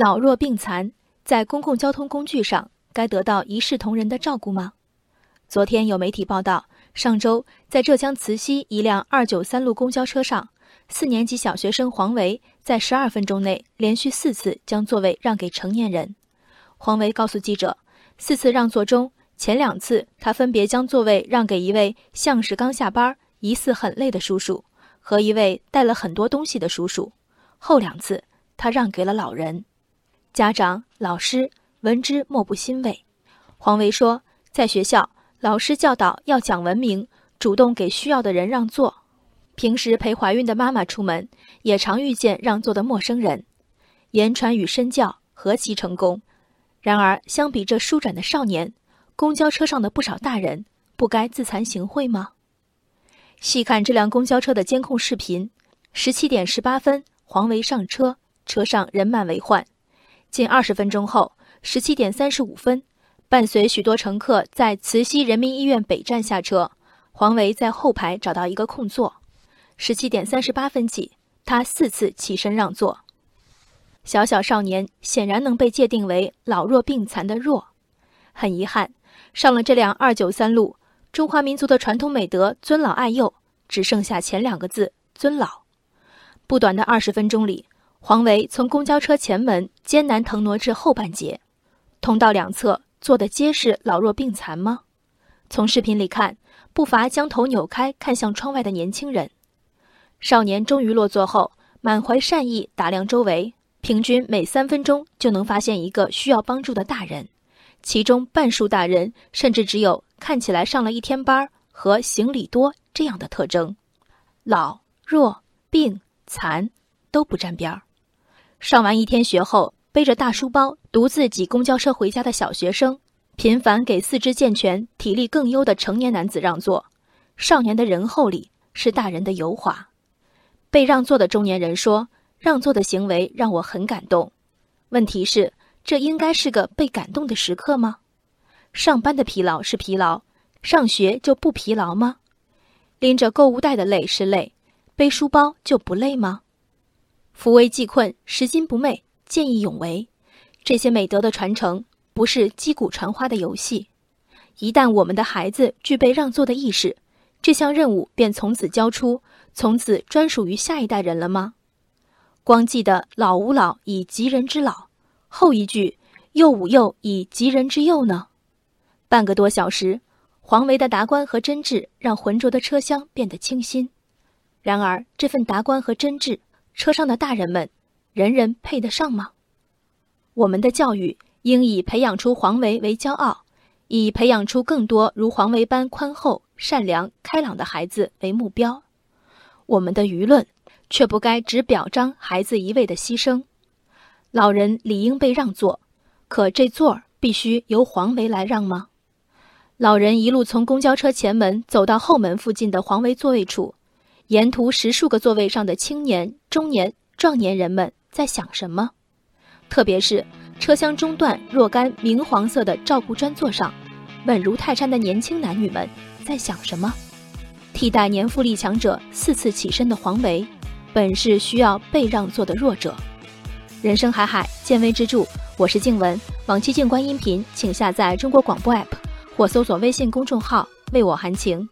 老弱病残在公共交通工具上该得到一视同仁的照顾吗？昨天有媒体报道，上周在浙江慈溪一辆二九三路公交车上，四年级小学生黄维在十二分钟内连续四次将座位让给成年人。黄维告诉记者，四次让座中，前两次他分别将座位让给一位像是刚下班、疑似很累的叔叔，和一位带了很多东西的叔叔；后两次他让给了老人。家长、老师闻之莫不欣慰。黄维说，在学校。老师教导要讲文明，主动给需要的人让座。平时陪怀孕的妈妈出门，也常遇见让座的陌生人。言传与身教何其成功！然而，相比这舒展的少年，公交车上的不少大人，不该自惭形秽吗？细看这辆公交车的监控视频，十七点十八分，黄维上车，车上人满为患。近二十分钟后，十七点三十五分。伴随许多乘客在慈溪人民医院北站下车，黄维在后排找到一个空座。十七点三十八分起，他四次起身让座。小小少年显然能被界定为老弱病残的弱。很遗憾，上了这辆二九三路，中华民族的传统美德尊老爱幼只剩下前两个字尊老。不短的二十分钟里，黄维从公交车前门艰难腾挪至后半截，通道两侧。坐的皆是老弱病残吗？从视频里看，不乏将头扭开看向窗外的年轻人。少年终于落座后，满怀善意打量周围，平均每三分钟就能发现一个需要帮助的大人，其中半数大人甚至只有看起来上了一天班和行李多这样的特征，老弱病残都不沾边儿。上完一天学后。背着大书包独自挤公交车回家的小学生，频繁给四肢健全、体力更优的成年男子让座。少年的仁厚里是大人的油滑。被让座的中年人说：“让座的行为让我很感动。”问题是，这应该是个被感动的时刻吗？上班的疲劳是疲劳，上学就不疲劳吗？拎着购物袋的累是累，背书包就不累吗？扶危济困，拾金不昧。见义勇为，这些美德的传承不是击鼓传花的游戏。一旦我们的孩子具备让座的意识，这项任务便从此交出，从此专属于下一代人了吗？光记得“老吾老以及人之老”，后一句“幼吾幼以及人之幼”呢？半个多小时，黄维的达观和真挚让浑浊的车厢变得清新。然而，这份达观和真挚，车上的大人们。人人配得上吗？我们的教育应以培养出黄维为骄傲，以培养出更多如黄维般宽厚、善良、开朗的孩子为目标。我们的舆论却不该只表彰孩子一味的牺牲。老人理应被让座，可这座儿必须由黄维来让吗？老人一路从公交车前门走到后门附近的黄维座位处，沿途十数个座位上的青年、中年、壮年人们。在想什么？特别是车厢中段若干明黄色的照顾专座上，稳如泰山的年轻男女们在想什么？替代年富力强者四次起身的黄维，本是需要被让座的弱者。人生海海，见微知著。我是静文，往期静观音频，请下载中国广播 APP 或搜索微信公众号“为我含情”。